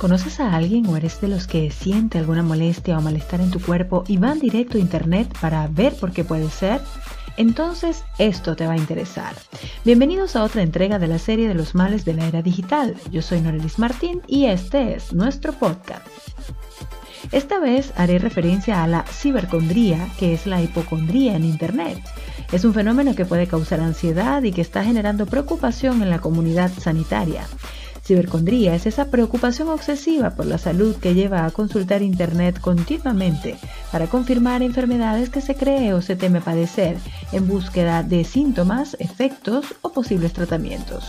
¿Conoces a alguien o eres de los que siente alguna molestia o malestar en tu cuerpo y van directo a internet para ver por qué puede ser? Entonces esto te va a interesar. Bienvenidos a otra entrega de la serie de los males de la era digital. Yo soy Norelis Martín y este es nuestro podcast. Esta vez haré referencia a la cibercondría, que es la hipocondría en Internet. Es un fenómeno que puede causar ansiedad y que está generando preocupación en la comunidad sanitaria. Cibercondría es esa preocupación obsesiva por la salud que lleva a consultar Internet continuamente para confirmar enfermedades que se cree o se teme padecer en búsqueda de síntomas, efectos o posibles tratamientos.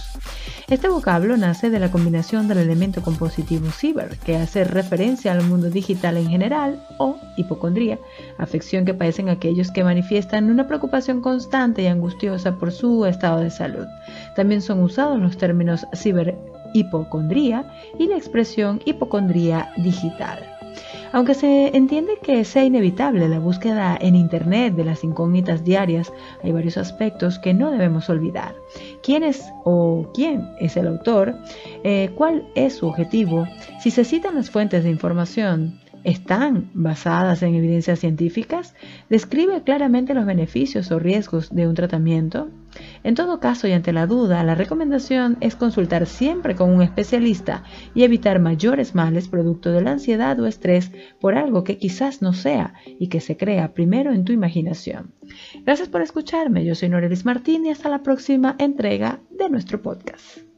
Este vocablo nace de la combinación del elemento compositivo ciber, que hace referencia al mundo digital en general, o hipocondría, afección que padecen aquellos que manifiestan una preocupación constante y angustiosa por su estado de salud. También son usados los términos ciber hipocondría y la expresión hipocondría digital. Aunque se entiende que sea inevitable la búsqueda en Internet de las incógnitas diarias, hay varios aspectos que no debemos olvidar. ¿Quién es o quién es el autor? Eh, ¿Cuál es su objetivo? Si se citan las fuentes de información, están basadas en evidencias científicas? ¿Describe claramente los beneficios o riesgos de un tratamiento? En todo caso y ante la duda, la recomendación es consultar siempre con un especialista y evitar mayores males producto de la ansiedad o estrés por algo que quizás no sea y que se crea primero en tu imaginación. Gracias por escucharme, yo soy Norelis Martín y hasta la próxima entrega de nuestro podcast.